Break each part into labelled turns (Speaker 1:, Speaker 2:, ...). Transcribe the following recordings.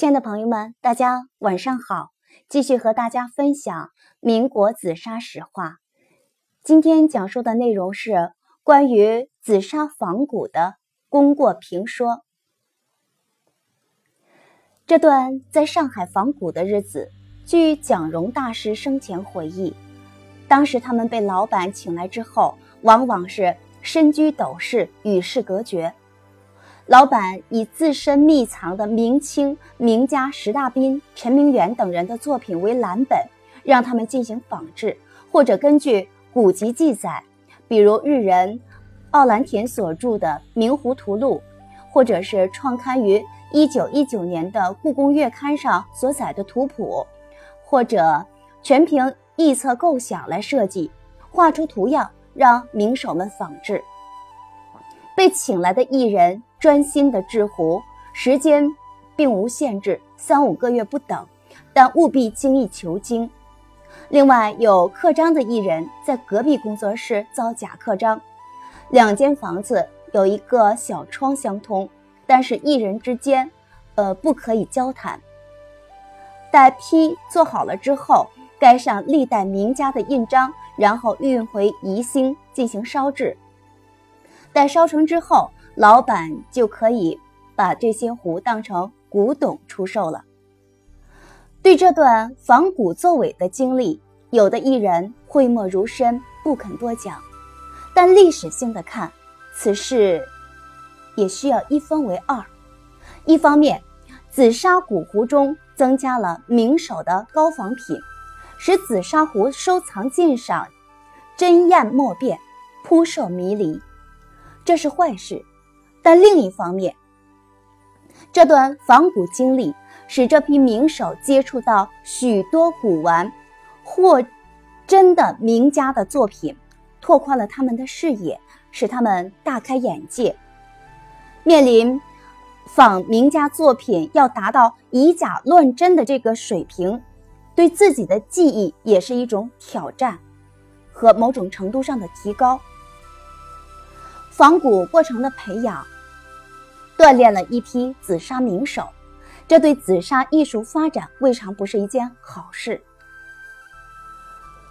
Speaker 1: 亲爱的朋友们，大家晚上好！继续和大家分享民国紫砂史话。今天讲述的内容是关于紫砂仿古的功过评说。这段在上海仿古的日子，据蒋荣大师生前回忆，当时他们被老板请来之后，往往是身居斗室，与世隔绝。老板以自身秘藏的明清名家石大彬、陈明远等人的作品为蓝本，让他们进行仿制，或者根据古籍记载，比如日人奥兰田所著的《明湖图录》，或者是创刊于一九一九年的《故宫月刊》上所载的图谱，或者全凭臆测构想来设计，画出图样，让名手们仿制。被请来的艺人。专心的制壶，时间并无限制，三五个月不等，但务必精益求精。另外有刻章的艺人，在隔壁工作室造假刻章，两间房子有一个小窗相通，但是艺人之间，呃，不可以交谈。待坯做好了之后，盖上历代名家的印章，然后运回宜兴进行烧制。待烧成之后。老板就可以把这些壶当成古董出售了。对这段仿古作伪的经历，有的艺人讳莫如深，不肯多讲。但历史性的看，此事也需要一分为二：一方面，紫砂古壶中增加了名手的高仿品，使紫砂壶收藏鉴赏真艳莫辨，扑朔迷离，这是坏事。但另一方面，这段仿古经历使这批名手接触到许多古玩或真的名家的作品，拓宽了他们的视野，使他们大开眼界。面临仿名家作品要达到以假乱真的这个水平，对自己的技艺也是一种挑战和某种程度上的提高。仿古过程的培养，锻炼了一批紫砂名手，这对紫砂艺术发展未尝不是一件好事。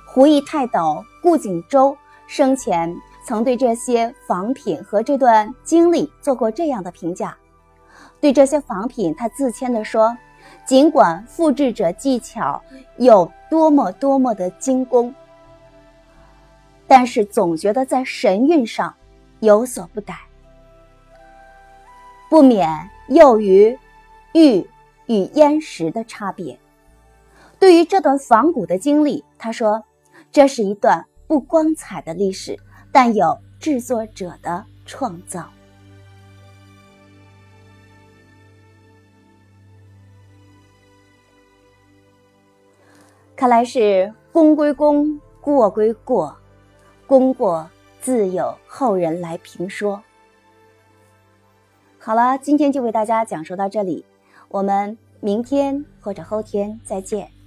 Speaker 1: 胡义泰斗顾景舟生前曾对这些仿品和这段经历做过这样的评价：对这些仿品，他自谦地说，尽管复制者技巧有多么多么的精工，但是总觉得在神韵上。有所不逮，不免囿于玉与烟石的差别。对于这段仿古的经历，他说：“这是一段不光彩的历史，但有制作者的创造。”看来是功归功，过归过，功过。自有后人来评说。好了，今天就为大家讲述到这里，我们明天或者后天再见。